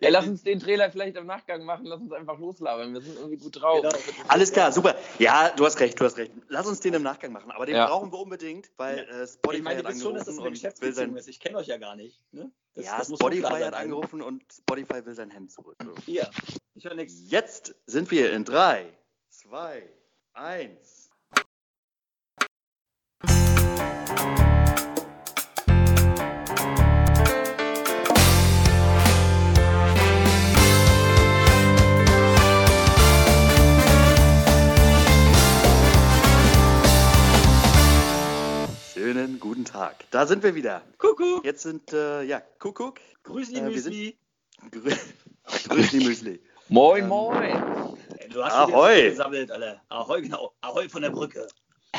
Ey, lass uns den Trailer vielleicht im Nachgang machen, lass uns einfach loslabern. Wir sind irgendwie gut drauf. Genau. Alles klar, super. Ja, du hast recht, du hast recht. Lass uns den im Nachgang machen, aber den Ja. brauchen wir unbedingt, weil äh, Spotify ich meine, hat wisst schon, dass das angerufen eine und will sein, ist. Ich kenne euch ja gar nicht. Ne? Das, ja, das Spotify hat angerufen und Spotify will sein Hemd zurück. Hier, ich höre nichts. Jetzt sind wir in 3, 2, 1. Schönen guten Tag. Da sind wir wieder. Kuckuck, Jetzt sind, äh, ja, Kuckuck. grüß Äh, die wir Müsli. Grü Grüß die Müsli. Moin, Ähm, moin. Ey, Du hast Ahoi. gesammelt, alle. Ahoi, genau. Ahoi von der Brücke.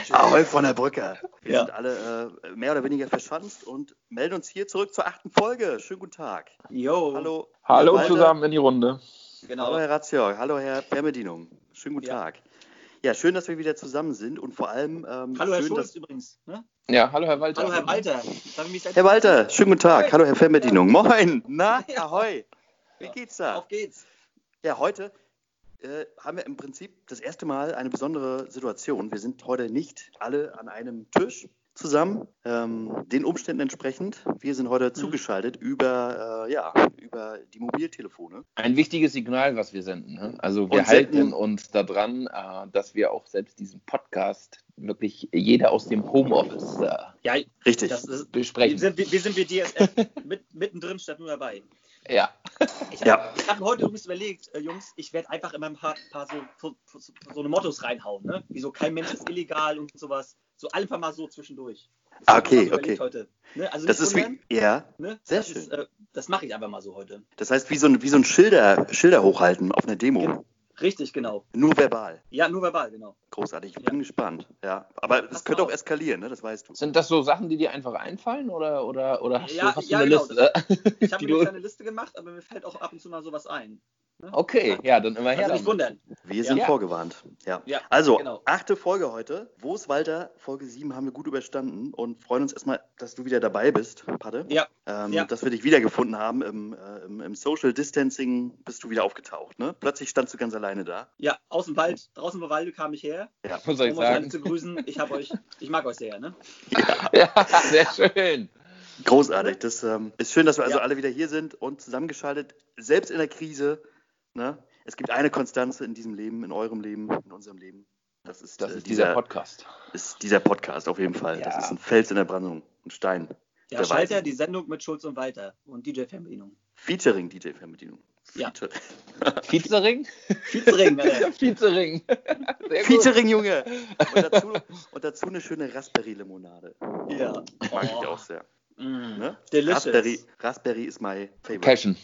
Schön. Ahoi von der Brücke. Wir Ja. sind alle äh, mehr oder weniger verschanzt und melden uns hier zurück zur achten Folge. Schönen guten Tag. Jo. Hallo. Hallo zusammen in die Runde. Genau. Hallo Herr Ratzior. Hallo Herr Fernbedienung. Schönen guten Ja. Tag. Ja, schön, dass wir wieder zusammen sind und vor allem ähm, Hallo, Herr schön, Schulz dass, übrigens. Ne? Ja, hallo Herr Walter. Hallo, Herr Walter. Darf ich mich Herr Walter, schönen guten Tag. Hallo Herr Fernbedienung. Moin. Na, Ja. ahoi. Wie Ja. geht's da? Auf geht's. Ja, heute äh, haben wir im Prinzip das erste Mal eine besondere Situation. Wir sind heute nicht alle an einem Tisch zusammen, ähm, den Umständen entsprechend. Wir sind heute zugeschaltet über, äh, ja, über die Mobiltelefone. Ein wichtiges Signal, was wir senden. Ne? Also wir Und senden- halten uns daran, äh, dass wir auch selbst diesen Podcast wirklich jeder aus dem Homeoffice äh, Ja, Richtig. das ist, wir besprechen. sind, wir sind wie DSF. Mit, mittendrin statt nur dabei. Ja. Ich Ja. habe hab heute übrigens überlegt, äh, Jungs, ich werde einfach immer ein paar, paar so, so, so, so eine Mottos reinhauen, ne? Wie so kein Mensch ist illegal und sowas. So einfach mal so zwischendurch. Das Ah, okay, okay. Heute. Ne? Also Das ist wie, wundern, ja, ne? sehr das schön. Ist, äh, das mache ich einfach mal so heute. das heißt wie so ein, wie so ein Schilder, Schilder hochhalten auf einer Demo. Richtig, genau. Nur verbal. Ja, nur verbal, genau. Großartig. Ich Ja. bin gespannt. Ja, aber es könnte auch eskalieren, ne? das weißt du. Sind das so Sachen, die dir einfach einfallen oder, oder, oder hast, Ja, du, hast ja, du eine genau, Liste? Ich habe mir eine kleine Liste gemacht, aber mir fällt auch ab und zu mal sowas ein. Ne? Okay, ja, dann immer her. Also nicht wundern. Wir sind Ja. vorgewarnt. Ja. Ja, Also, genau. achte Folge heute. Wo ist Walter? Folge 7 haben wir gut überstanden und freuen uns erstmal, dass du wieder dabei bist, Padde. Ja. Ähm, Ja. Dass wir dich wiedergefunden haben. Im, äh, im, Im Social Distancing bist du wieder aufgetaucht. Ne? Plötzlich standst du ganz alleine da. Ja, aus dem Wald, draußen im Walde kam ich her, Ja. Was soll ich um euch alle sagen? zu grüßen. Ich habe euch, ich mag euch sehr, ne? Ja, sehr schön. Großartig. Das ähm, ist schön, dass wir also Ja. alle wieder hier sind und zusammengeschaltet. Selbst in der Krise. Ne? Es gibt eine Konstanze in diesem Leben, in eurem Leben, in unserem Leben. Das ist, Das äh, ist dieser Podcast. ist dieser Podcast auf jeden Fall. Das Ja. ist ein Fels in der Brandung, ein Stein. Ja, Der Schalter, Weisen. die Sendung mit Schulz und Walter und DJ Fernbedienung. Featuring DJ Fernbedienung. Ja. Featuring? Featuring. Featuring. Featuring, Junge! Und dazu, und dazu eine schöne Raspberry-Limonade. Ja. Mag ich Oh, auch sehr. mm, Ne? Delicious. Raspberry, Raspberry ist my favorite. Passion.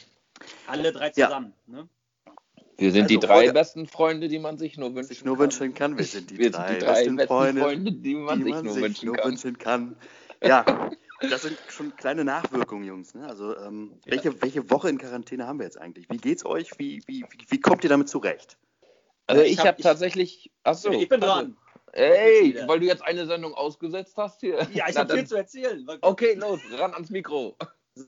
Alle drei Ja. zusammen. Ne? Wir sind die Also, drei Folge- besten Freunde, die man sich nur wünschen Was ich nur kann. wünschen kann. Wir sind die Wir drei, sind die drei besten Freunde, die man die sich man nur sich wünschen nur kann. wünschen kann. Ja, das sind schon kleine Nachwirkungen, Jungs. Ne? Also, ähm, Ja. welche, welche Woche in Quarantäne haben wir jetzt eigentlich? Wie geht's euch? Wie, wie, wie, wie kommt ihr damit zurecht? Also Ich ich hab- habe ich- tatsächlich. Achso. ich bin dran. Ey, wieder. weil du jetzt eine Sendung ausgesetzt hast hier. Ja, ich habe viel zu erzählen. Okay, los, ran ans Mikro.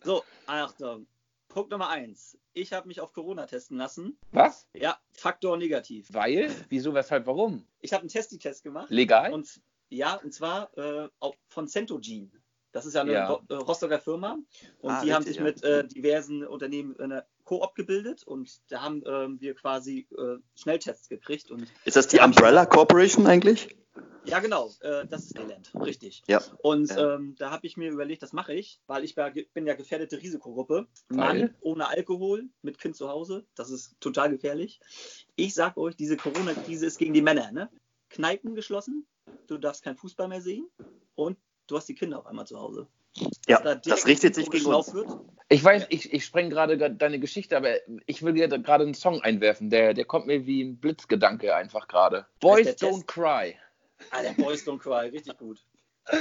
So, Achtung. Punkt Nummer eins. Ich habe mich auf Corona testen lassen. Was? Ja, Faktor negativ. Weil? Wieso, weshalb, warum? Ich habe einen Testi-Test gemacht. Legal? Und ja, und zwar äh, auch von Centogene. Das ist ja eine Ja. Äh, Rostocker Firma. Und Ah, die haben sich ja. mit äh, diversen Unternehmen in einer Koop gebildet und da haben ähm, wir quasi äh, Schnelltests gekriegt. Und Ist das die Umbrella Corporation eigentlich? Ja, genau, äh, das ist Elend, richtig. Ja. Und Ja. ähm, da habe ich mir überlegt, das mache ich, weil ich bin ja gefährdete Risikogruppe. Mann ohne Alkohol, mit Kind zu Hause, das ist total gefährlich. Ich sag euch, diese Corona-Krise ist gegen die Männer. Ne? Kneipen geschlossen, du darfst kein Fußball mehr sehen und du hast die Kinder auf einmal zu Hause. Ja, Dass da das richtet sich gegen uns. Wird. Ich weiß, ich, ich spreng gerade ge- deine Geschichte, aber ich will dir gerade einen Song einwerfen. Der, der kommt mir wie ein Blitzgedanke einfach gerade. Boys Don't Test? Cry. Alter, Boys Don't Cry, richtig gut.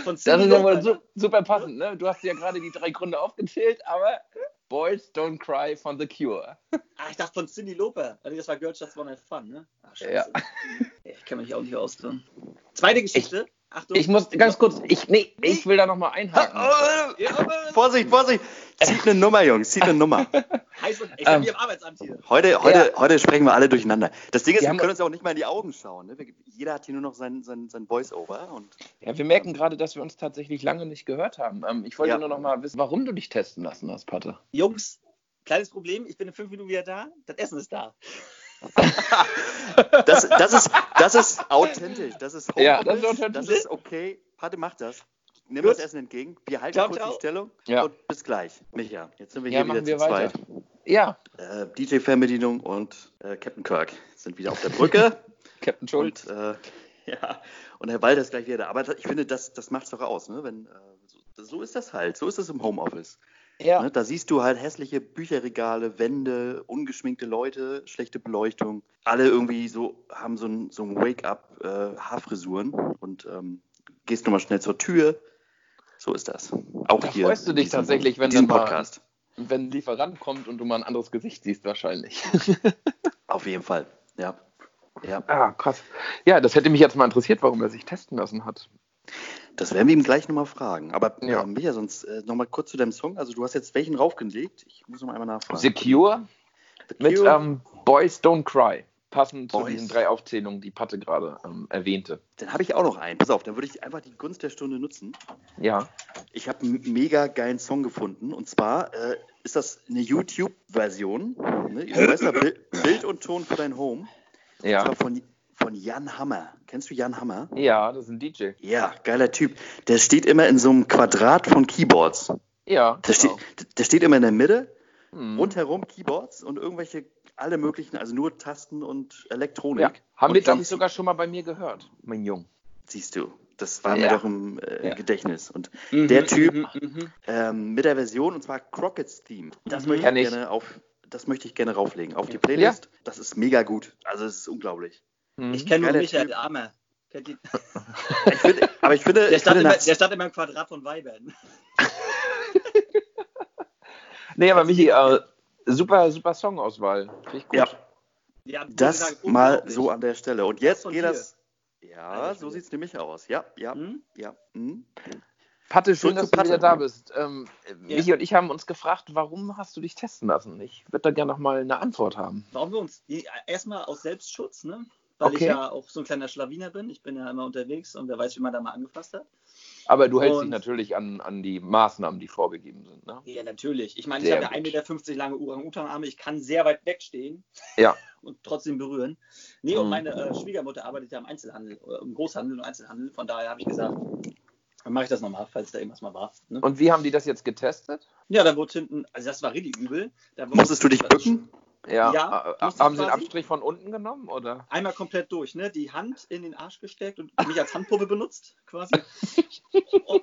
Von Das ist Lauper, su super passend, ne? Du hast ja gerade die drei Gründe aufgezählt, aber Boys Don't Cry von The Cure. Ah, ich dachte von Cindy Lauper. Also das war Girls Just Wanna Have Fun, ne? Ach, scheiße. Ja. Ich kann mich auch nicht ausdrücken. Zweite Geschichte. Achtung. Ich muss ganz kurz, ich, nee, ich will da nochmal einhaken. Ha, oh, Ja, aber- Vorsicht, Vorsicht! Zieht eine Nummer, Jungs, zieht eine Nummer. Heiß und, ich Ähm, bin hier im Arbeitsamt hier. Heute, heute, heute sprechen wir alle durcheinander. Das Ding ist, Wir wir können uns ja auch nicht mal in die Augen schauen. Ne? Jeder hat hier nur noch sein, sein, sein Voice-Over. Und Ja, wir merken gerade, dass wir uns tatsächlich lange nicht gehört haben. Ähm, ich wollte Ja. nur noch mal wissen, warum du dich testen lassen hast, Patte. Jungs, kleines Problem, ich bin in fünf Minuten wieder da, das Essen ist da. das, das, ist, das ist authentisch. Das ist Ja, das ist authentisch. Das ist okay. Pate, mach das. Nimm Gut. das Essen entgegen. Wir halten Ciao, kurz ciao. die Stellung. Ja. Und bis gleich. Micha, jetzt sind wir Ja, hier machen wieder wir zu weiter. zweit. Ja, Äh, DJ-Fernbedienung und äh, Captain Kirk sind wieder auf der Brücke. Captain Schulz. Und, äh, ja, und Herr Walter ist gleich wieder da. Aber ich finde, das, das macht es doch aus. Ne? Wenn, äh, so, so ist das halt. So ist es im Homeoffice. ja. Ne? Da siehst du halt hässliche Bücherregale, Wände, ungeschminkte Leute, schlechte Beleuchtung. Alle irgendwie so haben so ein, so ein Wake-up äh, Haarfrisuren und ähm, gehst nochmal schnell zur Tür. So ist das. Auch Da hier. freust du dich diesem- tatsächlich, wenn dann mal- Podcast. Wenn ein Lieferant kommt und du mal ein anderes Gesicht siehst, wahrscheinlich. Auf jeden Fall. Ja. Ja. ah, krass. Ja, das hätte mich jetzt mal interessiert, warum er sich testen lassen hat. Das werden wir ihm gleich nochmal fragen. Aber Ja. ja. Micha, sonst äh, nochmal kurz zu deinem Song. Also du hast jetzt welchen raufgelegt? Ich muss noch einmal nachfragen. Secure The mit ähm, Boys Don't Cry. Passend zu Boys. diesen drei Aufzählungen, die Patte gerade ähm, erwähnte. Dann habe ich auch noch einen. Pass auf, dann würde ich einfach die Gunst der Stunde nutzen. Ja. Ich habe einen mega geilen Song gefunden. Und zwar äh, ist das eine YouTube-Version. Ne? Bild, Bild und Ton für dein Home. Und Ja. zwar von, von Jan Hammer. Kennst du Jan Hammer? Ja, das ist ein DJ. Ja, geiler Typ. Der steht immer in so einem Quadrat von Keyboards. Ja. Der, genau. steht, der steht immer in der Mitte, Hm. rundherum Keyboards und irgendwelche, alle möglichen, also nur Tasten und Elektronik. Ja. Haben und wir, ich glaube glaub, ich, sogar schon mal bei mir gehört, mein Jung. Siehst du, das war Ja. mir doch im äh, Ja. Gedächtnis. Und Mhm, der Typ mhm, mhm. ähm, mit der Version, und zwar Crockett's Theme, das, Mhm. möchte ich gerne auf, das möchte ich gerne rauflegen auf die Playlist. Das ist mega gut. Also es ist unglaublich. Ich kenne nur Michael Typ. Armer. Ich finde, aber ich finde, Der stand, finde immer, der stand immer im Quadrat von Weibern. Nee, aber Michi, äh, super, super Songauswahl. Finde ich gut. ja, Ja, ich das sagen, mal so an der Stelle. Und jetzt geht das. Ja, so sieht es nämlich aus. Ja, ja, Hm? ja. hm. Patte, schön, dass zu du Patte. wieder da bist. Ähm, Ja. Michi und ich haben uns gefragt, warum hast du dich testen lassen? Ich würde da gerne noch mal eine Antwort haben. Warum wir uns? Die- Erstmal aus Selbstschutz, ne? Weil ich Okay. ja auch so ein kleiner Schlawiner bin. Ich bin ja immer unterwegs und wer weiß, wie man da mal angefasst hat. Aber du hältst dich natürlich an, an die Maßnahmen, die vorgegeben sind. Ne? Ja, natürlich. Ich meine, ich habe ja gut. 1,50 Meter lange Orang-Utan-Arme. Ich kann sehr weit wegstehen Ja. und trotzdem berühren. Nee, und Mhm. meine äh, Schwiegermutter arbeitet ja im Einzelhandel, äh, im Großhandel und Einzelhandel. Von daher habe ich gesagt, dann mache ich das nochmal, falls da irgendwas mal war. Ne? Und wie haben die das jetzt getestet? Ja, da wurde hinten, also das war richtig übel. Musstest du dich bücken? Ja. Ja, äh, ich haben sie einen. Abstrich von unten genommen? Oder? Einmal komplett durch, ne? Die Hand in den Arsch gesteckt und mich als Handpuppe benutzt, quasi. Und,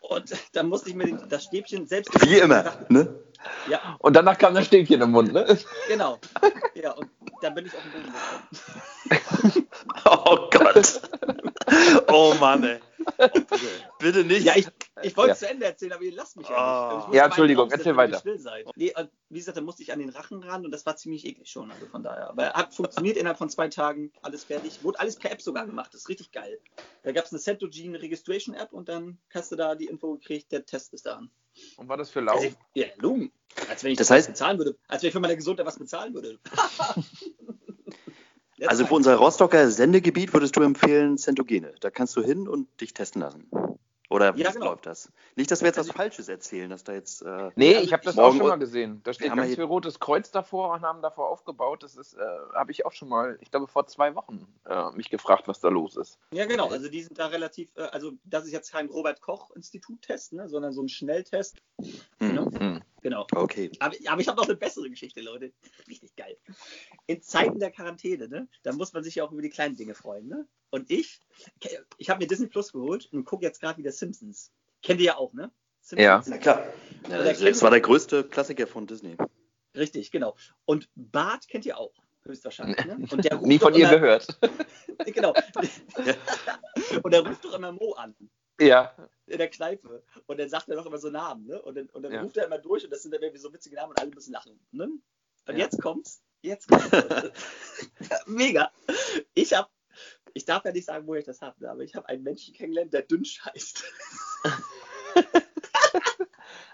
und dann musste ich mir den, das Stäbchen selbst. Wie immer, ne? Ja, Und danach kam das Stäbchen im Mund, ne? genau. Ja, und dann bin ich auf den Boden gekommen. Oh Gott. Oh Mann, ey. Oh, bitte. bitte nicht. Ja, ich, ich wollte Ja. es zu Ende erzählen, aber ihr lasst mich ja nicht. Ich muss Ja, Entschuldigung, erzähl weiter. Still seid. Nee, und wie gesagt, da musste ich an den Rachen ran und das war ziemlich eklig schon, also von daher. Aber hat funktioniert innerhalb von zwei Tagen, alles fertig. Wurde alles per App sogar gemacht, das ist richtig geil. Da gab es eine Centogene Registration App und dann hast du da die Info gekriegt, der Test ist da. Und war das für lau? Also, ja, Logen. Als wenn ich Das heißt- bezahlen würde. Als wenn ich für meine Gesundheit was bezahlen würde. Also für unser Rostocker Sendegebiet würdest du empfehlen Centogene. Da kannst du hin und dich testen lassen. Oder wie Ja, genau. läuft das? Nicht, dass wir jetzt was Also- Falsches erzählen, dass da jetzt. Äh, Nee, ich habe das morgen auch schon mal gesehen. Da steht ganz viel rotes Kreuz davor und haben davor aufgebaut. Das ist, äh, habe ich auch schon mal, ich glaube vor zwei Wochen, äh, mich gefragt, was da los ist. Ja, genau. Also die sind da relativ, äh, also das ist jetzt kein Robert-Koch-Institut-Test, ne, sondern so ein Schnelltest. hm, Ne? Hm. Genau. Okay. Aber, aber ich habe noch eine bessere Geschichte, Leute. Richtig geil. In Zeiten der Quarantäne, ne, da muss man sich ja auch über die kleinen Dinge freuen. Ne? Und ich, ich habe mir Disney Plus geholt und gucke jetzt gerade wieder Simpsons. Kennt ihr ja auch, ne? Ja. Na klar. Ja, das, war der größte Klassiker von Disney. Richtig, genau. Und Bart kennt ihr auch, höchstwahrscheinlich. Ne? Und der ruft Nie von ihr immer, gehört. Genau. Und der ruft doch immer Mo an. ja. in der Kneipe und dann sagt er doch immer so Namen, ne? Und dann, und dann Ja. ruft er immer durch und das sind dann irgendwie so witzige Namen und alle müssen lachen. Ne? Und Ja. jetzt kommt's. Jetzt. Mega. Ich habe, ich darf ja nicht sagen, wo ich das habe, aber ich habe einen Menschen kennengelernt, der Dünsch heißt.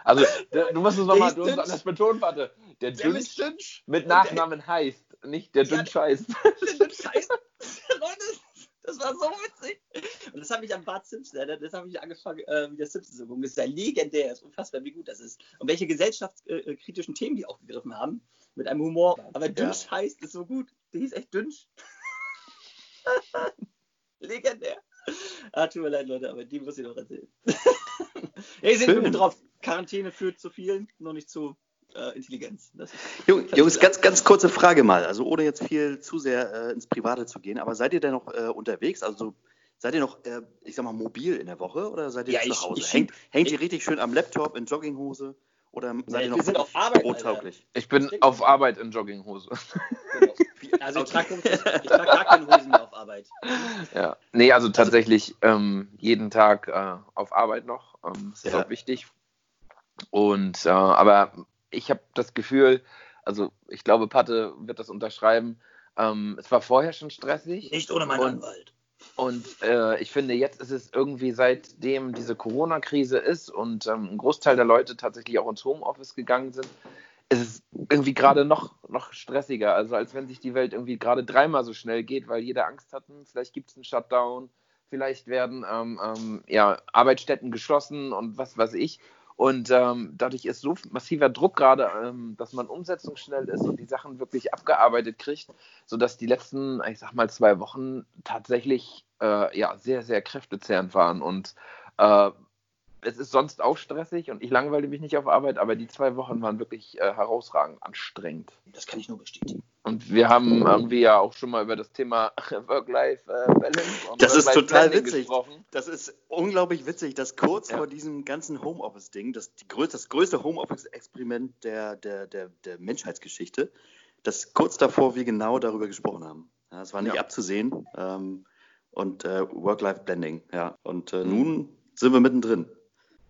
Also, du musst es nochmal, anders betonen, warte. Der Der Dünsch Dünsch. mit Und der- Nachnamen heißt, nicht der Ja, Dünsch heißt. Der Dünsch heißt. Leute, das war so witzig. Und das habe ich am Bart Simpson, äh, das habe ich angefangen, äh, wie der Simpsons so Das ist ja legendär, das ist unfassbar, wie gut das ist. Und welche gesellschaftskritischen Themen die aufgegriffen haben, mit einem Humor. Aber Dünsch heißt, ist so gut. Die hieß echt Dünsch. legendär. Ah, tut mir leid, Leute, aber die muss ich noch erzählen. ja, ihr seht mir drauf, Quarantäne führt zu vielen, noch nicht zu äh, Intelligenz. Das ist, Jung- Jungs, ganz, ganz kurze Frage mal, also ohne jetzt viel zu sehr äh, ins Private zu gehen, aber seid ihr denn noch äh, unterwegs? Also seid ihr noch, äh, ich sag mal, mobil in der Woche oder seid ihr Ja, zu ich- Hause? ich- hängt, hängt ihr richtig schön am Laptop in Jogginghose oder seid Nee, ihr noch sind auf Arbeit, bürotauglich? Ich bin auf Arbeit in Jogginghose. genau. Also ich trage ich trag gar keine Hosen mehr auf Arbeit. Ja. Nee, also tatsächlich ähm, jeden Tag äh, auf Arbeit noch. Ähm, das ist Ja. auch wichtig. Und äh, aber ich habe das Gefühl, also ich glaube, Patte wird das unterschreiben. Ähm, es war vorher schon stressig. Nicht ohne meinen Und- Anwalt. Und äh, ich finde, jetzt ist es irgendwie, seitdem diese Corona-Krise ist und ähm, ein Großteil der Leute tatsächlich auch ins Homeoffice gegangen sind, ist es irgendwie gerade noch, noch stressiger. Also als wenn sich die Welt irgendwie gerade dreimal so schnell geht, weil jeder Angst hat, hm, vielleicht gibt es einen Shutdown, vielleicht werden ähm, ähm, ja, Arbeitsstätten geschlossen und was weiß ich. Und ähm, dadurch ist so massiver Druck gerade, ähm, dass man umsetzungsschnell ist und die Sachen wirklich abgearbeitet kriegt, sodass die letzten, ich sag mal, zwei Wochen tatsächlich äh, ja, sehr, sehr kräftezehrend waren. Und äh, es ist sonst auch stressig und ich langweile mich nicht auf Arbeit, aber die zwei Wochen waren wirklich äh, herausragend anstrengend. Das kann ich nur bestätigen. Und wir haben irgendwie ja auch schon mal über das Thema Work-Life-Balance und Das ist total witzig. gesprochen. Das ist unglaublich witzig, dass kurz Ja. vor diesem ganzen Homeoffice-Ding, das, das größte Homeoffice-Experiment der, der, der, der Menschheitsgeschichte, dass kurz davor wir genau darüber gesprochen haben. Ja, das war nicht Ja. abzusehen. Ähm, und äh, Work-Life-Blending, ja. Und äh, Mhm. nun sind wir mittendrin.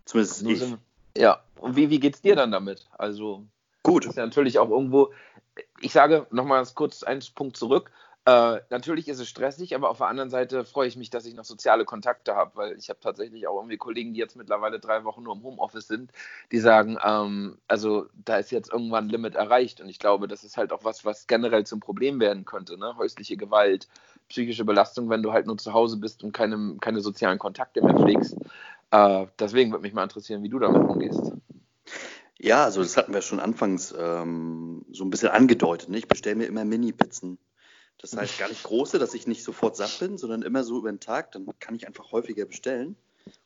Zumindest Nur ich. sind- Ja, und wie, wie geht's dir dann damit? Also, Gut. Das ist ja natürlich auch irgendwo, ich sage nochmal kurz einen Punkt zurück. Äh, natürlich ist es stressig, aber auf der anderen Seite freue ich mich, dass ich noch soziale Kontakte habe, weil ich habe tatsächlich auch irgendwie Kollegen, die jetzt mittlerweile drei Wochen nur im Homeoffice sind, die sagen, ähm, also da ist jetzt irgendwann ein Limit erreicht und ich glaube, das ist halt auch was, was generell zum Problem werden könnte, ne? häusliche Gewalt, psychische Belastung, wenn du halt nur zu Hause bist und keine, keine sozialen Kontakte mehr pflegst. Äh, deswegen würde mich mal interessieren, wie du damit umgehst. Ja, also das hatten wir schon anfangs ähm, so ein bisschen angedeutet. Ne? Ich bestelle mir immer Mini-Pizzen. Das heißt gar nicht große, dass ich nicht sofort satt bin, sondern immer so über den Tag. Dann kann ich einfach häufiger bestellen.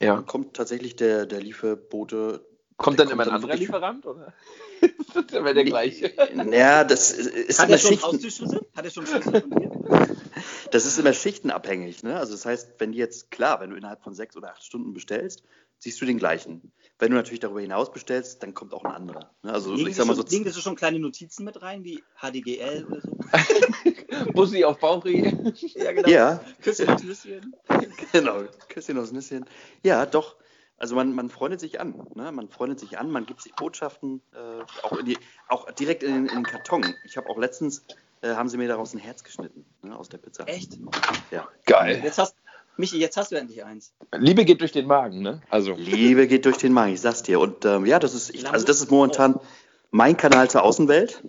Ja. Dann kommt tatsächlich der, der Lieferbote. Kommt der dann immer ein anderer Lieferant, oder? ist das immer der gleiche? Ja, das ist Hat immer er schon Schichten, Haustürschlüssel? Hat er schon Schlüssel von dir? das ist immer schichtenabhängig. Ne? Also das heißt, wenn die jetzt, klar, wenn du innerhalb von sechs oder acht Stunden bestellst, siehst du den gleichen. Wenn du natürlich darüber hinaus bestellst, dann kommt auch ein anderer. Ne? Also Legen ich sag mal so, schon, legen das so schon kleine Notizen mit rein, wie HDGL oder so? Bussi auf Bauchi. Ja, genau. ja, Küsschen aufs Nüsschen. Genau, Küsschen aufs Nüsschen. Ja, doch. Also man, man freundet sich an. Ne? Man freundet sich an, man gibt sich Botschaften, äh, auch, in die, auch direkt in den, in den Karton. Ich habe auch letztens, äh, haben sie mir daraus ein Herz geschnitten, ne, aus der Pizza. Echt? Ja. Geil. Jetzt hast, Michi, jetzt hast du endlich eins. Liebe geht durch den Magen, ne? Also. Liebe geht durch den Magen, ich sag's dir. Und ähm, ja, das ist, ich, also das ist momentan mein Kanal zur Außenwelt.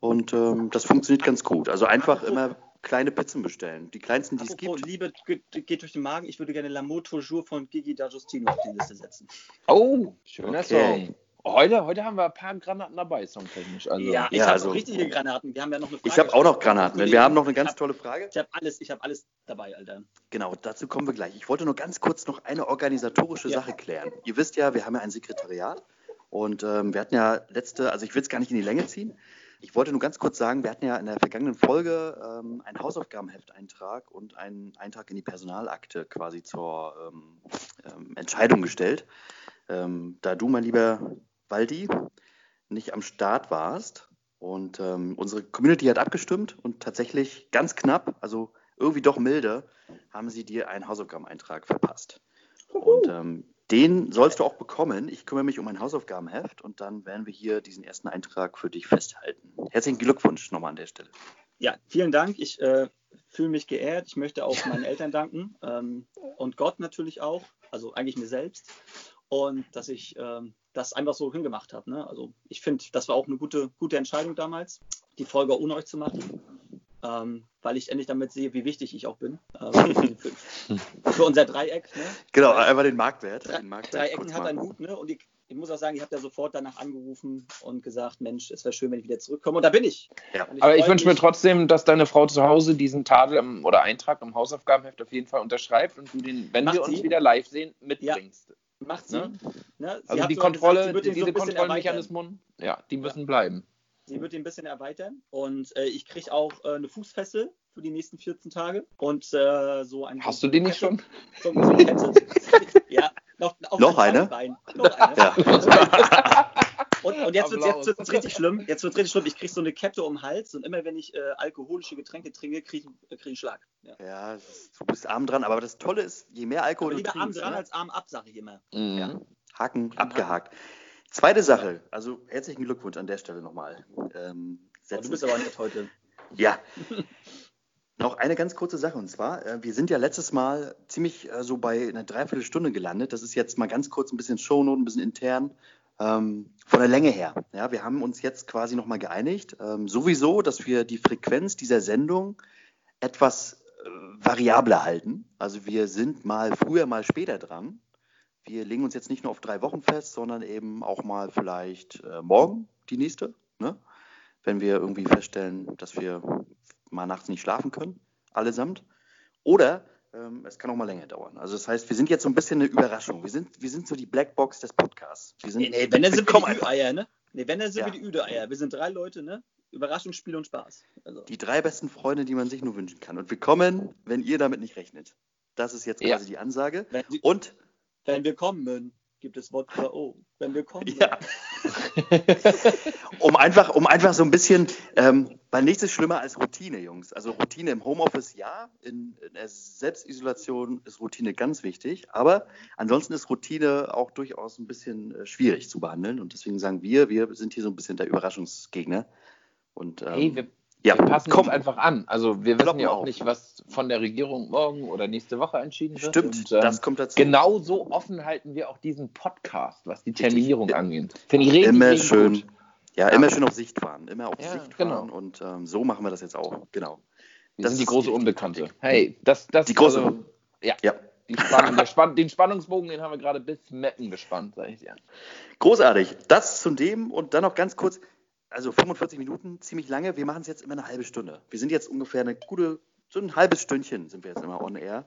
Und ähm, das funktioniert ganz gut. Also einfach immer kleine Pizzen bestellen. Die kleinsten, die es gibt. Liebe geht, geht durch den Magen. Ich würde gerne L'amour toujours von Gigi D'Agostino auf die Liste setzen. Oh, schöner Okay. Song. Heute, heute haben wir ein paar Granaten dabei, songtechnisch. Also. ja, ich ja, habe also- auch richtige Granaten. Wir haben ja noch eine Frage. Ich habe auch noch. Granaten. Wir haben noch eine ganz hab- tolle Frage. Ich habe alles, ich habe alles dabei, Alter. Genau, dazu kommen wir gleich. Ich wollte nur ganz kurz noch eine organisatorische Ja. Sache klären. Ihr wisst ja, wir haben ja ein Sekretariat und ähm, wir hatten ja letzte, also ich will es gar nicht in die Länge ziehen. Ich wollte nur ganz kurz sagen, wir hatten ja in der vergangenen Folge ähm, einen Hausaufgabenhefteintrag und einen Eintrag in die Personalakte quasi zur ähm, ähm, Entscheidung gestellt. Ähm, da du, mein lieber Waldi, nicht am Start warst und ähm, unsere Community hat abgestimmt und tatsächlich ganz knapp, also irgendwie doch milde, haben sie dir einen Hausaufgabeneintrag verpasst. Und ähm, den sollst du auch bekommen. Ich kümmere mich um ein Hausaufgabenheft und dann werden wir hier diesen ersten Eintrag für dich festhalten. Herzlichen Glückwunsch nochmal an der Stelle. Ja, vielen Dank. Ich äh, fühle mich geehrt. Ich möchte auch meinen Eltern danken ähm, und Gott natürlich auch, also eigentlich mir selbst. Und dass ich ähm, das einfach so hingemacht habe. Ne? Also ich finde, das war auch eine gute, gute Entscheidung damals, die Folge ohne euch zu machen. Ähm, weil ich endlich damit sehe, wie wichtig ich auch bin. Ähm, für, für, unser Dreieck. Ne? Genau, einfach den Marktwert. Drei, den Marktwert Dreiecken hat einen Hut, ne? Und ich, ich, muss auch sagen, ich habe da sofort danach angerufen und gesagt, Mensch, es wäre schön, wenn ich wieder zurückkomme. Und da bin ich. Ja. ich Aber ich wünsche mir trotzdem, dass deine Frau zu Hause diesen Tadel im, oder Eintrag im Hausaufgabenheft auf jeden Fall unterschreibt und du den, wenn Macht wir uns wieder live sehen, mitbringst. Ja. Macht sie. Ne? Ne? sie also die Kontrolle, gesagt, diese so Kontrollmechanismen, ja, die müssen ja. bleiben. Sie wird ihn ein bisschen erweitern und äh, ich kriege auch äh, eine Fußfessel für die nächsten 14 Tage und äh, so ein. Hast du den nicht schon? So, so ja, noch, noch eine? Noch eine. Ja. und, und, jetzt wird es jetzt richtig schlimm. Jetzt wird richtig schlimm. Ich kriege so eine Kette um den Hals und immer wenn ich äh, alkoholische Getränke trinke, kriege ich, krieg einen Schlag. Ja, ja ist, du bist arm dran, aber das Tolle ist, je mehr Alkohol aber du trinkst. arm dran ne? als arm ab, sage ich immer. Mhm. Ja. Haken abgehakt. Zweite Sache, also herzlichen Glückwunsch an der Stelle nochmal. Ähm, oh, du bist aber nicht heute. Ja. Noch eine ganz kurze Sache und zwar, äh, wir sind ja letztes Mal ziemlich äh, so bei einer Dreiviertelstunde gelandet. Das ist jetzt mal ganz kurz ein bisschen Shownote, ein bisschen intern. Ähm, von der Länge her. Ja, wir haben uns jetzt quasi nochmal geeinigt. Ähm, sowieso, dass wir die Frequenz dieser Sendung etwas äh, variabler halten. Also wir sind mal früher, mal später dran wir legen uns jetzt nicht nur auf drei Wochen fest, sondern eben auch mal vielleicht äh, morgen die nächste, ne? wenn wir irgendwie feststellen, dass wir mal nachts nicht schlafen können, allesamt. Oder es kann auch mal länger dauern. Also das heißt, wir sind jetzt so ein bisschen eine Überraschung. Wir sind, wir sind so die Blackbox des Podcasts. Wir sind, nee, nee, wenn, dann sind wir die Ü-Eier, ne? Nee, wenn, dann sind ja. wir die Üde-Eier. Wir sind drei Leute, ne? Überraschungsspiel und Spaß. Also. Die drei besten Freunde, die man sich nur wünschen kann. Und wir kommen, wenn ihr damit nicht rechnet. Das ist jetzt quasi ja. die Ansage. Und wenn wir kommen, gibt es Wodka Oh. Wenn wir kommen. Ja. um, einfach, um einfach so ein bisschen, ähm, weil nichts ist schlimmer als Routine, Jungs. Also Routine im Homeoffice ja, in, in der Selbstisolation ist Routine ganz wichtig, aber ansonsten ist Routine auch durchaus ein bisschen äh, schwierig zu behandeln und deswegen sagen wir, wir sind hier so ein bisschen der Überraschungsgegner. Und, ähm, hey, wir ja, wir passen komm. uns einfach an. Also wir wissen ja auch auf. nicht, was von der Regierung morgen oder nächste Woche entschieden wird. Stimmt, und, ähm, das kommt dazu. Genauso offen halten wir auch diesen Podcast, was die Terminierung angeht. Finde ich richtig, immer schön. Gut. Ja, immer schön auf Sicht fahren. Immer auf ja, Sicht fahren. Genau. Und ähm, so machen wir das jetzt auch. Genau. Wir das sind die große Unbekannte. Hey, das, das die große. Also, ja. ja. Spannung, Spann den Spannungsbogen, den haben wir gerade bis Meppen gespannt, sage ich dir. Großartig. Das zu dem und dann noch ganz kurz also 45 Minuten, ziemlich lange. Wir machen es jetzt immer eine halbe Stunde. Wir sind jetzt ungefähr eine gute, so ein halbes Stündchen sind wir jetzt immer on air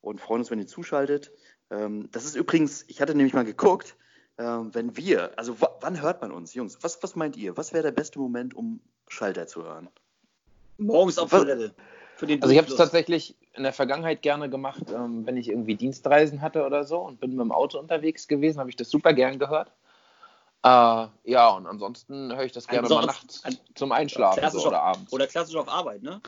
und freuen uns, wenn ihr zuschaltet. Ähm, das ist übrigens, ich hatte nämlich mal geguckt, ähm, wenn wir, also wann hört man uns, Jungs? Was, was meint ihr? Was wäre der beste Moment, um Schalter zu hören? Morgens auf Toilette. also ich habe es tatsächlich in der Vergangenheit gerne gemacht, ähm, wenn ich irgendwie Dienstreisen hatte oder so und bin mit dem Auto unterwegs gewesen, habe ich das super gern gehört. Äh, ja, und ansonsten höre ich das gerne mal nachts ein, zum Einschlafen so, oder auf, abends. Oder klassisch auf Arbeit, ne?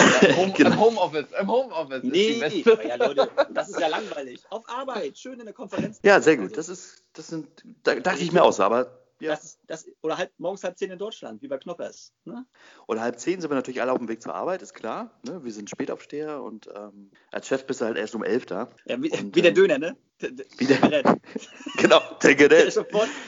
Ja, Home, genau. Im Homeoffice, im Homeoffice. Nee, ja, Leute, das ist ja langweilig. Auf Arbeit, schön in der Konferenz. Ja, sehr gut. Das ist, das sind, da dachte ich mir aus, aber ja. Das, das, oder halb, morgens halb zehn in Deutschland, wie bei Knoppers. Ne? Oder halb zehn sind wir natürlich alle auf dem Weg zur Arbeit, ist klar. Ne? Wir sind Spätaufsteher und ähm, als Chef bist du halt erst um elf da. Ja, wie, und, wie der ähm, Döner, ne? Wie der Gerät. genau, der Gerät. Der,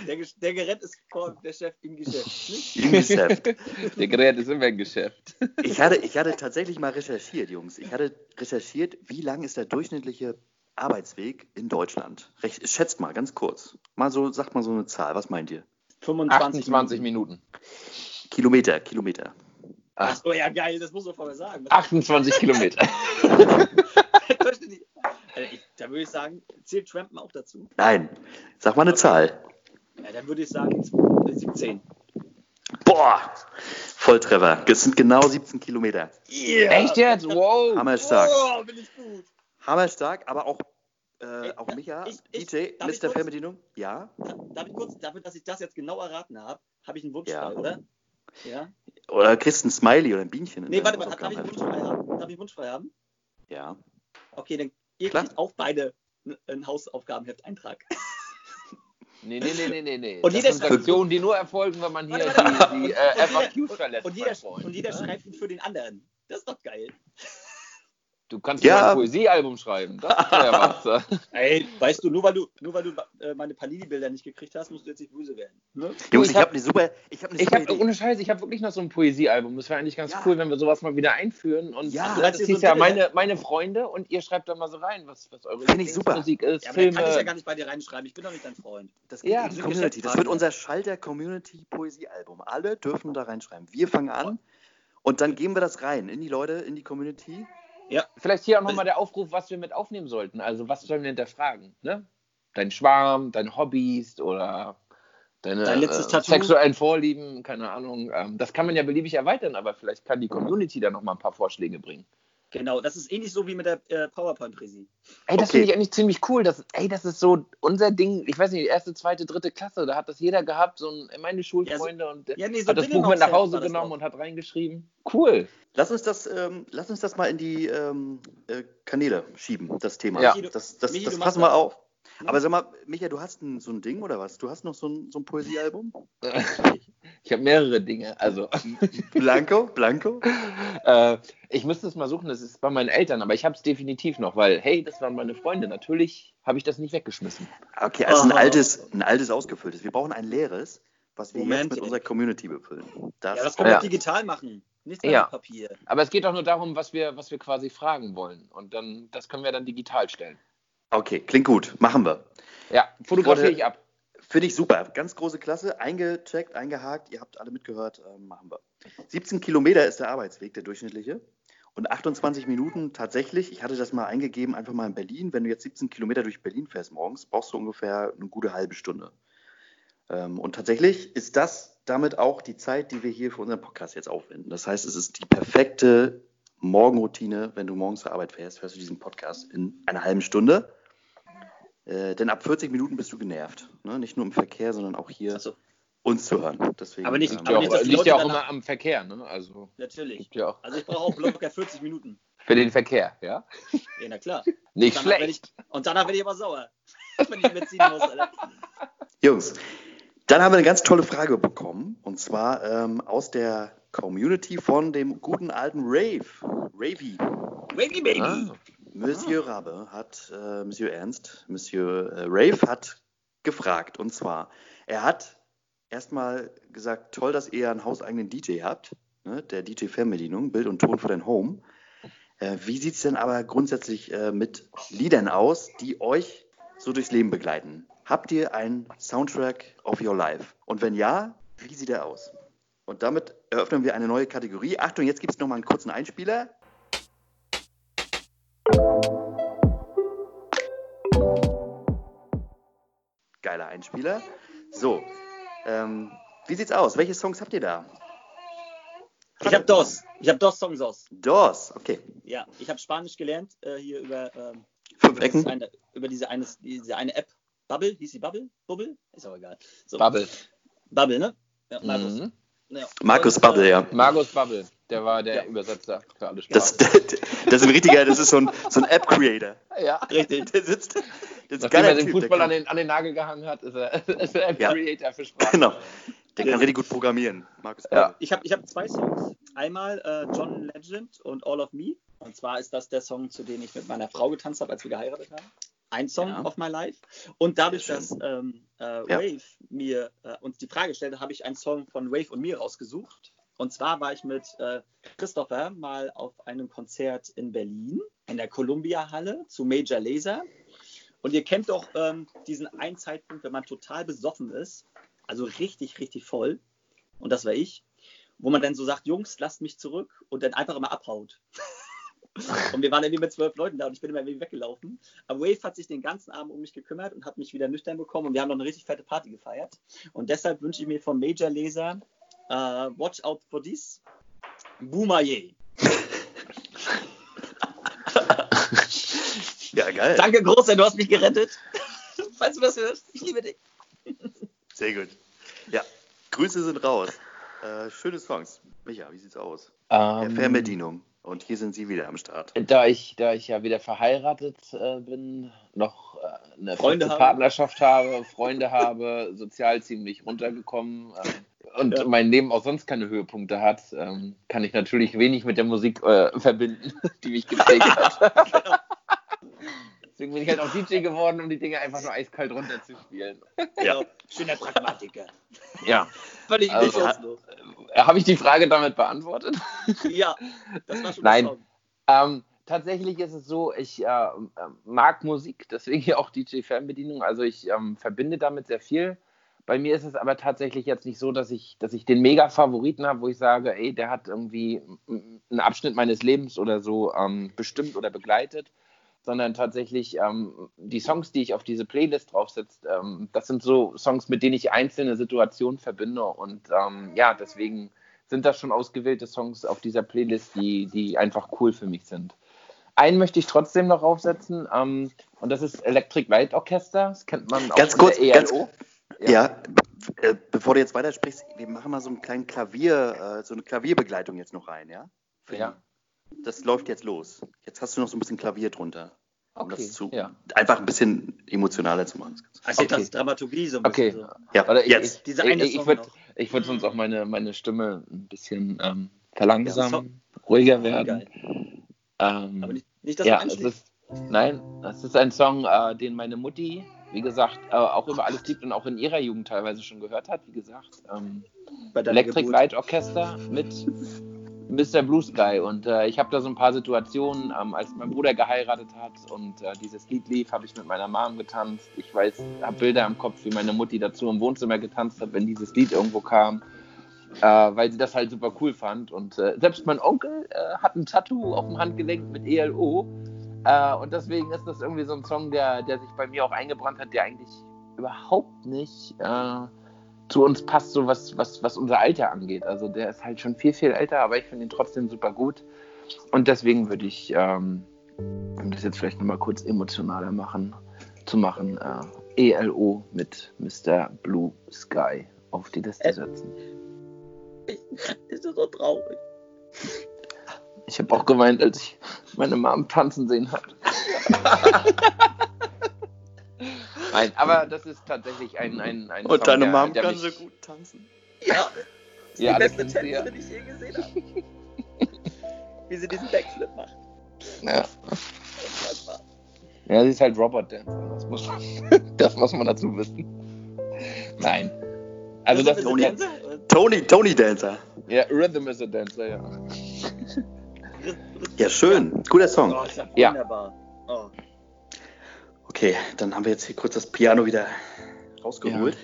der, der, Gerät ist vor der Chef im Geschäft. Im Geschäft. der Gerät ist immer im Geschäft. Ich hatte, ich hatte tatsächlich mal recherchiert, Jungs. Ich hatte recherchiert, wie lang ist der durchschnittliche Arbeitsweg in Deutschland? Recht, schätzt mal ganz kurz. Mal so, sagt mal so eine Zahl. Was meint ihr? 25 28 Minuten. Minuten. Kilometer, Kilometer. Ach so, ja geil, das muss man vorher sagen. 28 Kilometer. da würde ich sagen, zählt Trampen auch dazu? Nein, sag mal eine Zahl. Ja, dann würde ich sagen 17. Boah, Volltreffer. Das sind genau 17 Kilometer. Yeah. Echt jetzt? Wow. Hammerstark. Oh, bin ich gut. Hammerstark, aber auch äh, auch Micha, ich, ich, DJ, Mr. Fernbedienung? Ja. Darf ich kurz, dafür, dass ich das jetzt genau erraten habe, habe ich einen Wunsch ja. frei, oder? Ja. Oder kriegst ein Smiley oder ein Bienchen. Nee, warte mal, darf ich einen Wunsch frei haben? Darf ich einen Wunsch frei haben? Ja. Okay, dann ihr kriegt auch beide einen Hausaufgabenheft-Eintrag. Nee, nee, nee, nee, nee, nee. Und das jeder sind Aktionen, die nur erfolgen, wenn man hier warte, warte, die, die äh, FAQs verlässt. Und jeder, und jeder schreibt für den anderen. Das ist doch geil. Du kannst Ja. ja ein Poesiealbum schreiben. Das wäre was. Ey, weißt du, nur weil du, nur weil du äh, meine Panini-Bilder nicht gekriegt hast, musst du jetzt nicht böse werden. Ne? Jungs, ich ich hab- habe eine super, ich habe eine Ich super habe Idee. ohne Scheiß, ich habe wirklich noch so ein Poesiealbum. Das wäre eigentlich ganz Ja. cool, wenn wir sowas mal wieder einführen. Und Ja. das dir so ja meine, meine Freunde und ihr schreibt da mal so rein, was, was eure. Musik ist, Ja, aber Filme. kann ich ja gar nicht bei dir reinschreiben. Ich bin doch nicht dein Freund. Das geht Ja, in die Community. Das wird unser Schalter Community Poesiealbum. Alle dürfen da reinschreiben. Wir fangen an und dann geben wir das rein in die Leute, in die Community. Vielleicht hier auch nochmal der Aufruf, was wir mit aufnehmen sollten. Also was sollen wir hinterfragen? Ne? Dein Schwarm, deine Hobbys oder deine Dein letztes äh, sexuellen Vorlieben, keine Ahnung. Ähm, das kann man ja beliebig erweitern, aber vielleicht kann die Community da nochmal ein paar Vorschläge bringen. Genau, das ist ähnlich so wie mit der äh, PowerPoint-Präsi. Ey, das Okay. finde ich eigentlich ziemlich cool. Das, ey, das ist so unser Ding. Ich weiß nicht, erste, zweite, dritte Klasse, da hat das jeder gehabt, so ein, meine Schulfreunde und Ja, nee, so hat das Buch mit nach Hause genommen und hat reingeschrieben. Cool. Lass uns das, ähm, lass uns das mal in die ähm, äh, Kanäle schieben, das Thema. Ja. Michi, du- Das, das, Michi, das machst wir auf. Aber sag mal, Micha, du hast ein, so ein Ding oder was? Du hast noch so ein, so ein Poesiealbum? Ich habe mehrere Dinge. Also, Blanco? Blanco? äh, ich müsste es mal suchen, das ist bei meinen Eltern, aber ich habe es definitiv noch, weil, hey, das waren meine Freunde. Natürlich habe ich das nicht weggeschmissen. Okay, also ein Oh. altes, ein altes ausgefülltes. Wir brauchen ein leeres, was wir Moment, jetzt mit ey. unserer Community befüllen. Das, Ja, das können wir Ja. auch digital machen. Nichts mehr Ja. Papier. Aber es geht doch nur darum, was wir, was wir quasi fragen wollen. Und dann, das können wir dann digital stellen. Okay, klingt gut. Machen wir. Ja, fotografiere ich ab. Finde ich super. Ganz große Klasse. Eingecheckt, eingehakt. Ihr habt alle mitgehört. Ähm, machen wir. 17 Kilometer ist der Arbeitsweg, der durchschnittliche. Und 28 Minuten tatsächlich. Ich hatte das mal eingegeben, einfach mal in Berlin. Wenn du jetzt 17 Kilometer durch Berlin fährst morgens, brauchst du ungefähr eine gute halbe Stunde. Ähm, und tatsächlich ist das damit auch die Zeit, die wir hier für unseren Podcast jetzt aufwenden. Das heißt, es ist die perfekte Morgenroutine. Wenn du morgens zur Arbeit fährst, hörst du diesen Podcast in einer halben Stunde. Äh, denn ab 40 Minuten bist du genervt. Ne? Nicht nur im Verkehr, sondern auch hier Achso, uns zu hören. Deswegen, Aber nicht- ähm, aber ja nicht, liegt Leute ja auch immer am Verkehr, ne? Also, natürlich. ja auch Also ich brauche auch locker 40 Minuten. für den Verkehr, ja? Ja, na klar. Nicht werd schlecht. Ich, und danach werde ich aber sauer. Wenn ich mitziehen muss, Alter. Jungs, dann haben wir eine ganz tolle Frage bekommen. Und zwar ähm, aus der Community von dem guten alten Rave. Ravy. Wavy Baby. Ah. Monsieur Rabe hat, äh, Monsieur Ernst, Monsieur äh, Rave hat gefragt. Und zwar, er hat erstmal gesagt, toll, dass ihr einen hauseigenen DJ habt. Ne, der DJ-Fernbedienung, Bild und Ton für dein Home. Äh, wie sieht es denn aber grundsätzlich äh, mit Liedern aus, die euch so durchs Leben begleiten? Habt ihr einen Soundtrack of your life? Und wenn ja, wie sieht er aus? Und damit eröffnen wir eine neue Kategorie. Achtung, jetzt gibt es nochmal einen kurzen Einspieler. Geiler Einspieler. So, ähm, wie sieht's aus? Welche Songs habt ihr da? Ich habe DOS. Ich habe DOS-Songs aus. DOS, okay. Ja, ich habe Spanisch gelernt äh, hier über, ähm, Fünf Ecken. eine, über diese, eine, diese eine App. Bubble, hieß die Bubble? Bubble? Ist auch egal. So, Bubble. Bubble, ne? Ja, Markus. Mhm. Ja. Markus Und, Bubble, äh, ja. Markus Bubble, der war der Ja. Übersetzer für alle Das, Sprachen. das, das ist ein richtiger, das ist so ein, so ein App-Creator. ja. Richtig. Der sitzt, das ist ein Nachdem er den Typ, Fußball an den, an den Nagel gehangen hat, ist er, ist er ein Ja. Creator für Sprachen. Genau. Der kann richtig gut programmieren. Markus Ja. Ich habe ich hab zwei Songs. Einmal äh, John Legend und All of Me. Und zwar ist das der Song, zu dem ich mit meiner Frau getanzt habe, als wir geheiratet haben. Ein Song Ja. of my life. Und dadurch, dass ähm, äh, Ja. Wave mir äh, uns die Frage stellte, habe ich einen Song von Wave und mir rausgesucht. Und zwar war ich mit äh, Christopher mal auf einem Konzert in Berlin, in der Columbia Halle zu Major Laser. Und ihr kennt doch ähm, diesen einen Zeitpunkt, wenn man total besoffen ist, also richtig, richtig voll. Und das war ich, wo man dann so sagt, Jungs, lasst mich zurück und dann einfach immer abhaut. und wir waren irgendwie mit zwölf Leuten da und ich bin immer irgendwie weggelaufen. Aber Wave hat sich den ganzen Abend um mich gekümmert und hat mich wieder nüchtern bekommen und wir haben noch eine richtig fette Party gefeiert. Und deshalb wünsche ich mir vom Major Laser äh, Watch Out for This, Boomaye. Ja, geil. Danke, Großer, du hast mich gerettet. Falls du das hörst, ich liebe dich. Sehr gut. Ja, Grüße sind raus. Äh, schöne Songs. Micha, wie sieht's aus? Ähm, Der Fernbedienung. Und hier sind Sie wieder am Start. Da ich, da ich ja wieder verheiratet äh, bin, noch äh, eine Freunde. Partnerschaft habe, Freunde habe, sozial ziemlich runtergekommen, ähm, und Ja. mein Leben auch sonst keine Höhepunkte hat, ähm, kann ich natürlich wenig mit der Musik äh, verbinden, die mich geprägt hat. Deswegen bin ich halt auch DJ geworden, um die Dinge einfach nur eiskalt runterzuspielen. Ja. Schöner Pragmatiker. Ja. Völlig Also. Äh, Habe ich die Frage damit beantwortet? Ja, das war schon Nein. Ähm, tatsächlich ist es so, ich äh, mag Musik, deswegen auch DJ-Fernbedienung. Also ich ähm, verbinde damit sehr viel. Bei mir ist es aber tatsächlich jetzt nicht so, dass ich, dass ich den Mega-Favoriten habe, wo ich sage, ey, der hat irgendwie einen Abschnitt meines Lebens oder so ähm, bestimmt oder begleitet, sondern tatsächlich ähm, die Songs, die ich auf diese Playlist draufsetze, ähm, das sind so Songs, mit denen ich einzelne Situationen verbinde und ähm, ja, deswegen sind das schon ausgewählte Songs auf dieser Playlist, die, die einfach cool für mich sind. Einen möchte ich trotzdem noch aufsetzen, ähm, und das ist Electric Light Orchester. Das kennt man auch Ganz kurz, der ganz, ELO. ja, be- äh, bevor du jetzt weitersprichst, wir machen mal so einen kleinen Klavier, äh, so eine Klavierbegleitung jetzt noch rein, ja? Für Ja. Das läuft jetzt los. Jetzt hast du noch so ein bisschen Klavier drunter. Um Okay, das zu, ja. einfach ein bisschen emotionaler zu machen. Also Okay. das Dramaturgie so ein Okay. bisschen so. Ja, Oder ich, jetzt. ich, ich, eine ich würde würd sonst auch meine, meine Stimme ein bisschen ähm, Ja, verlangsamen, Song- ruhiger werden. Ähm, Aber nicht, nicht dass ja, es ist, nein, es ist ein Song, äh, den meine Mutti, wie gesagt, äh, auch über alles liebt und auch in ihrer Jugend teilweise schon gehört hat. Wie gesagt, ähm, Electric Geburt. Light Orchester mit Mr. Blue Sky. Und äh, ich habe da so ein paar Situationen, ähm, als mein Bruder geheiratet hat und äh, dieses Lied lief, habe ich mit meiner Mom getanzt. Ich weiß, habe Bilder im Kopf, wie meine Mutti dazu im Wohnzimmer getanzt hat, wenn dieses Lied irgendwo kam. Äh, weil sie das halt super cool fand. Und äh, selbst mein Onkel äh, hat ein Tattoo auf dem Handgelenk mit ELO. Äh, und deswegen ist das irgendwie so ein Song, der, der sich bei mir auch eingebrannt hat, der eigentlich überhaupt nicht zu uns passt, so was, was, was unser Alter angeht. Also der ist halt schon viel, viel älter, aber ich finde ihn trotzdem super gut. Und deswegen würde ich, ähm, um das jetzt vielleicht nochmal kurz emotionaler machen, zu machen, äh, ELO mit Mr. Blue Sky auf die Liste Äh. setzen. Ist das so traurig. Ich habe auch geweint, als ich meine Mom tanzen sehen habe. Nein, aber das ist tatsächlich ein, ein, ein Und deine der- Mom der kann mich- so gut tanzen. Ja, das ist Ja, die das beste. Tänzerin, die ich je gesehen habe. Wie sie diesen Backflip macht. Ja. Ja, sie ist halt Robot Dancer. Das muss man, das muss man dazu wissen. Nein. Also das ist ist ein jetzt, Tänzer? Tony, Tony Dancer. ja, Rhythm is a Dancer, ja. Ja, schön. Guter Song. Oh, ist ja Ja. wunderbar. Oh. Okay, dann haben wir jetzt hier kurz das Piano wieder rausgeholt.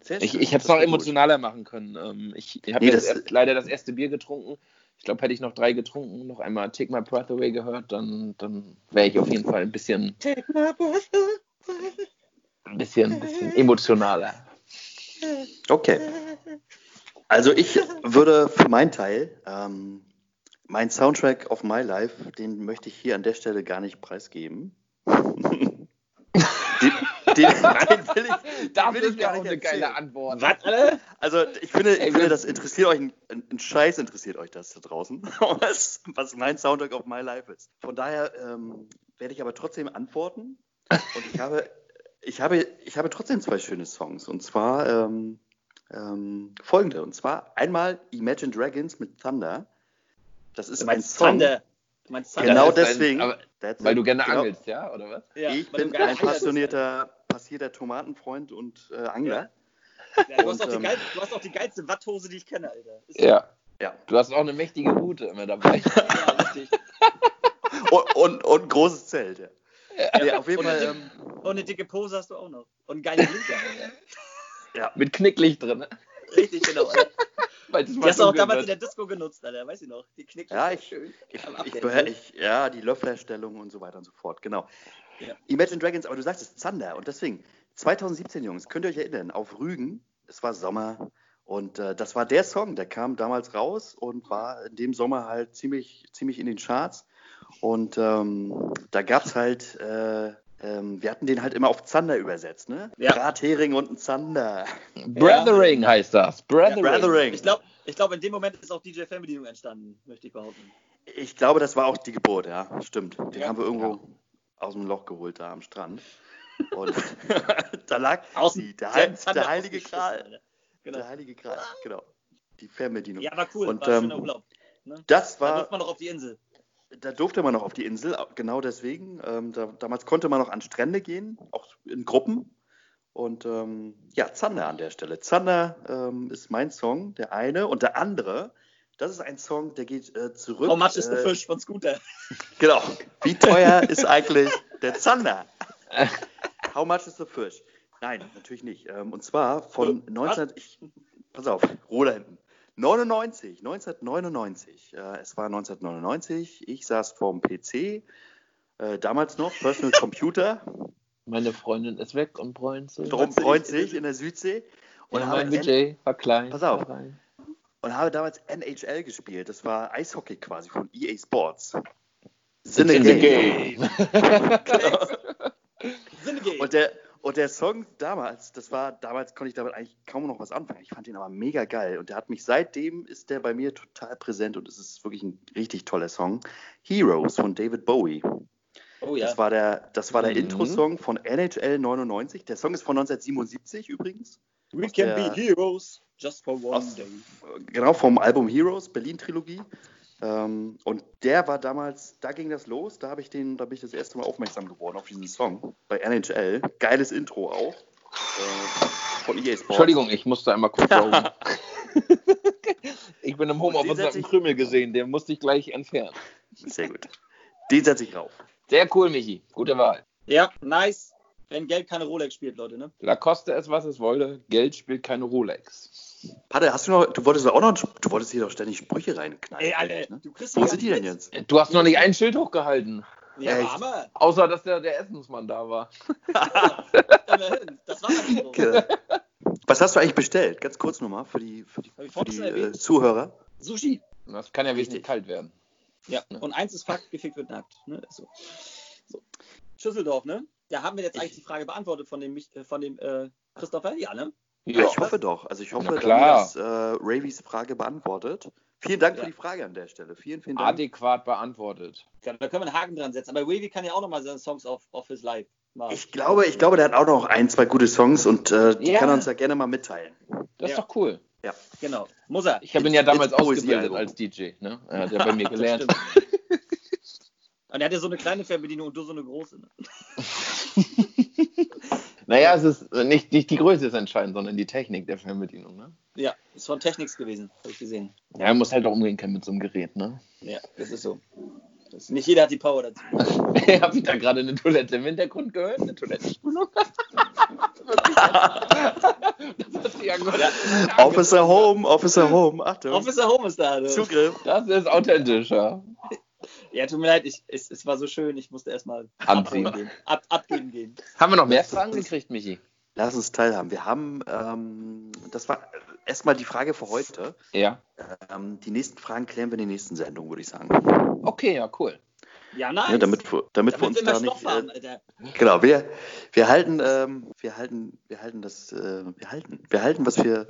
Sehr Ich, ich hätte es noch gut. emotionaler machen können. Ähm, Ich habe Nee, jetzt das- erst leider das erste Bier getrunken. Ich glaube, hätte ich noch drei getrunken, noch einmal Take My Breath Away gehört, dann, dann wäre ich auf jeden Fall ein bisschen, Take my breath away. ein bisschen, ein bisschen emotionaler. Okay. Also ich würde für meinen Teil ähm, mein Soundtrack of My Life, den möchte ich hier an der Stelle gar nicht preisgeben. den, den will ich, den will ich gar nicht erzählen. Antwort. Was, alle? Also ich finde, ich finde das interessiert euch, ein, ein Scheiß interessiert euch das da draußen, was, was mein Soundtrack of My Life ist. Von daher ähm, werde ich aber trotzdem antworten und ich habe, ich habe, ich habe trotzdem zwei schöne Songs und zwar ähm, ähm, folgende und zwar einmal Imagine Dragons mit Thunder. Das ist Du ein meinst Song. Thunder. Du meinst Thunder. Genau ist ein- deswegen. aber- Weil du gerne Genau. angelst, ja, oder was? Ja, ich bin ein passionierter, passierter Tomatenfreund und äh, Angler. Ja, du, hast Und, auch die ähm, geil, du hast auch die geilste Watthose, die ich kenne, Alter. Ist Ja. Ja. Du hast auch eine mächtige Route immer dabei. Ja, richtig. Und, und, und ein großes Zelt. Ja. Nee, auf jeden Und Fall. eine, Ähm, dicke, und eine dicke Pose hast du auch noch. Und einen geilen Blinker, Alter. Mit Knicklicht drin. ne? Richtig, genau. Alter. Es Die hast du auch damals in wird. der Disco genutzt, Alter. Weiß ich noch. Die knickt Ja, ich- schön. Ich, ich, ja, die Löfflerstellung und so weiter und so fort, genau. Ja. Imagine Dragons, aber du sagst es, Zander. Und deswegen, 2017, Jungs, könnt ihr euch erinnern, auf Rügen, es war Sommer und äh, das war der Song, der kam damals raus und war in dem Sommer halt ziemlich, ziemlich in den Charts. Und ähm, da gab es halt, äh, ähm, wir hatten den halt immer auf Zander übersetzt, ne? Ja. Brathering und ein Zander. Brothering heißt das. Brothering. Brothering. Ich glaube, ich glaub, in dem Moment ist auch DJ Fernbedienung entstanden, möchte ich behaupten. Ich glaube, das war auch die Geburt, ja, stimmt. Den Ja. haben wir irgendwo aus dem Loch geholt da am Strand. Und da lag Aus die, der, Heil, der heilige Kral. Genau. Der Heilige Gral, genau. Die Fernbedienung. Ja, war cool. Und, war ähm, schöner Urlaub. Ne? Das Da war, durfte man noch auf die Insel. da durfte man noch auf die Insel, genau deswegen. Ähm, da, damals konnte man noch an Strände gehen, auch in Gruppen. Und ähm, ja, Zander an der Stelle. Zander ähm, ist mein Song, der eine. Und der andere, das ist ein Song, der geht äh, zurück. How much is the äh, fish von Scooter? Genau. Wie teuer ist eigentlich der Zander? How much is the fish? Nein, natürlich nicht. Ähm, und zwar von 19. Ich, pass auf, Ruhe hinten. 99, 1999. Äh, es war 1999. Ich saß vorm PC. Äh, damals noch Personal Computer. Meine Freundin ist weg und bräunt sich. Drum freut sich in der Südsee. Und, habe mein Budget war klein. Pass auf. war rein. Und habe damals NHL gespielt. Das war Eishockey quasi von EA Sports. In the game. Sinnegate. Und der, und der Song damals, das war, damals konnte ich damit eigentlich kaum noch was anfangen. Ich fand ihn aber mega geil. Und der hat mich seitdem ist der bei mir total präsent und es ist wirklich ein richtig toller Song. Heroes von David Bowie. oh ja. Das war der, das war der Mhm. Intro-Song von NHL 99. Der Song ist von 1977 übrigens. We can der- be heroes just for one aus- day. Genau, vom Album Heroes, Berlin-Trilogie. Ähm, und der war damals, da ging das los, da habe ich den, da bin ich das erste Mal aufmerksam geworden auf diesen Song bei NHL. Geiles Intro auch. Äh, von EA Sports. Entschuldigung, ich musste einmal kurz ich bin im Homeoffice den und hab setz einen Krümel gesehen, den musste ich gleich entfernen. Sehr gut. Den setze ich rauf. Sehr cool, Michi. Gute Wahl. Ja, nice. Wenn Geld keine Rolex spielt, Leute, ne? Lacoste es, was es wolle. Geld spielt keine Rolex. Patte, hast du noch, du wolltest auch noch, du wolltest hier doch ständig Sprüche reinknallen. Ey, Alter, ne? du kriegst Wo sind die denn jetzt? Du hast noch nicht ein Schild hochgehalten. Ja, Echt? Hammer. Außer, dass der, der Essensmann da war. Das war Intro. Okay. Was hast du eigentlich bestellt? Ganz kurz nochmal für die, für die, für die äh. Zuhörer. Sushi. Das kann ja Richtig. wirklich kalt werden. Ja, und eins ist Fakt, gefickt wird nackt. Ne? So. so. Schüsseldorf, ne? Da haben wir jetzt eigentlich die Frage beantwortet von dem, Mich- äh, von dem äh, Christopher, ja, ne? Ja, ich hoffe doch. Also ich hoffe, dass äh, Ravies Frage beantwortet. Vielen Dank Ja. für die Frage an der Stelle. Vielen, vielen Dank. Adäquat beantwortet. Ja, da können wir einen Haken dran setzen. Aber Wavy kann ja auch nochmal seine Songs auf, auf his Live machen. Ich glaube, ich glaube, der hat auch noch ein, zwei gute Songs und äh, die Ja. kann er uns ja gerne mal mitteilen. Das Ja. ist doch cool. Genau. Muss er. Ich habe ihn ja damals ausgebildet als DJ. Ne? Er hat ja bei mir gelernt. Und er hat ja so eine kleine Fernbedienung und du so eine große. Ne? Naja, es ist nicht, nicht die Größe ist entscheidend, sondern die Technik der Fernbedienung. Ne? Ja, ist von Technics gewesen, habe ich gesehen. Ja, er muss halt auch umgehen können mit so einem Gerät. Ne? Ja, das ist so. Das, nicht jeder hat die Power dazu. Habe ich da gerade eine Toilette im Hintergrund gehört? Eine Toilettenspülung? Officer Home, Officer Home. Achtung. Officer Home ist da. Du. Zugriff. Das ist authentischer. Ja, tut mir leid, ich, es, es war so schön, ich musste erstmal abholen gehen. Ab, abgeben gehen. Haben wir noch mehr Fragen gekriegt, Michi? Lass uns teilhaben. Wir haben, ähm, das war erstmal die Frage für heute. Ja. Ähm, die nächsten Fragen klären wir in der nächsten Sendung, würde ich sagen. Okay, ja, cool. Ja, nice. Ja, damit, wir- damit, wir Damit uns wir mehr da nicht. haben, Äh, Alter. genau, wir, wir halten, ähm, wir halten, wir halten das, äh, wir halten, wir halten, was wir,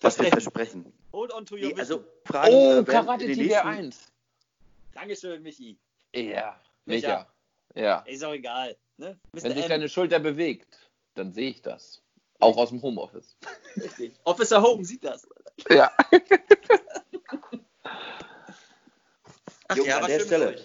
was wir Versprechen. Hold on to your Nee, also. Fragen Oh, äh, Karate Tiger nächsten- 1. Dankeschön, Michi. Ja, Micha. Ja. Ist auch egal. Ne? Wenn sich M. deine Schulter bewegt, dann sehe ich das. Auch aus dem Homeoffice. Richtig. Officer Home sieht das. Ja. Ach Jungs, ja, an der Stelle.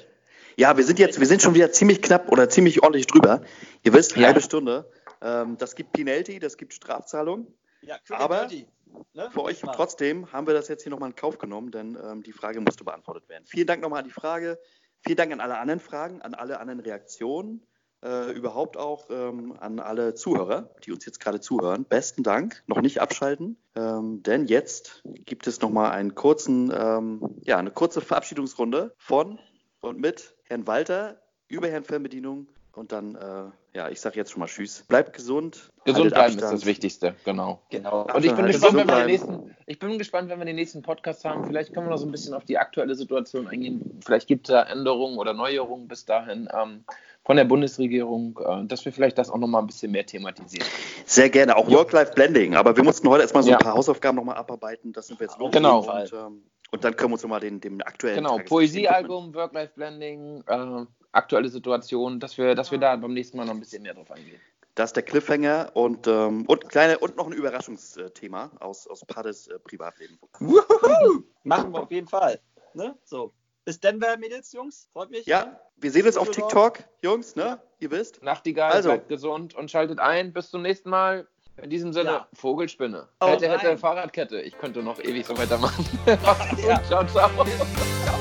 Ja, wir sind jetzt, wir sind schon wieder ziemlich knapp oder ziemlich ordentlich drüber. Ihr wisst, Ja. halbe Stunde. Ähm, das gibt Penalty, das gibt Strafzahlung. Ja, Aber dirty. Ne? Für euch Mal. trotzdem haben wir das jetzt hier nochmal in Kauf genommen, denn ähm, die Frage musste beantwortet werden. Vielen Dank nochmal an die Frage. Vielen Dank an alle anderen Fragen, an alle anderen Reaktionen, äh, überhaupt auch ähm, an alle Zuhörer, die uns jetzt gerade zuhören. Besten Dank. Noch nicht abschalten, ähm, denn jetzt gibt es nochmal einen kurzen, ähm, ja, eine kurze Verabschiedungsrunde von und mit Herrn Walter über Herrn Fernbedienung. Und dann, äh, ja, ich sage jetzt schon mal Tschüss. Bleibt gesund. Gesund bleiben ist Abstand. das Wichtigste, genau. Genau. Und ich bin, gespannt, wenn wir den nächsten, ich bin gespannt, wenn wir den nächsten Podcast haben. Vielleicht können wir noch so ein bisschen auf die aktuelle Situation eingehen. Vielleicht gibt es da Änderungen oder Neuerungen bis dahin ähm, von der Bundesregierung, äh, dass wir vielleicht das auch noch mal ein bisschen mehr thematisieren. Sehr gerne, auch Work-Life-Blending. Aber wir mussten heute erstmal so Ja. ein paar Hausaufgaben nochmal abarbeiten. Das sind wir jetzt los. Genau. Und, ähm, und dann können wir uns nochmal den, dem aktuellen. Genau. Poesiealbum, Work-Life-Blending, äh, aktuelle Situation, dass wir, dass wir da beim nächsten Mal noch ein bisschen mehr drauf eingehen. Das ist der Cliffhanger und, ähm, und, kleine, und noch ein Überraschungsthema aus, aus Paddes äh, Privatleben. Machen wir auf jeden Fall. Ne? So. Bis Denver, Mädels, Jungs. Freut mich. Ja, wir sehen uns auf TikTok, Jungs, ne? Ihr wisst. Nachtigall, Also. bleibt gesund und schaltet ein. Bis zum nächsten Mal. In diesem Sinne, Ja. Vogelspinne. Oh, hätte, hätte, nein. Fahrradkette. Ich könnte noch ewig so weitermachen. Ja. ciao, ciao. Ciao.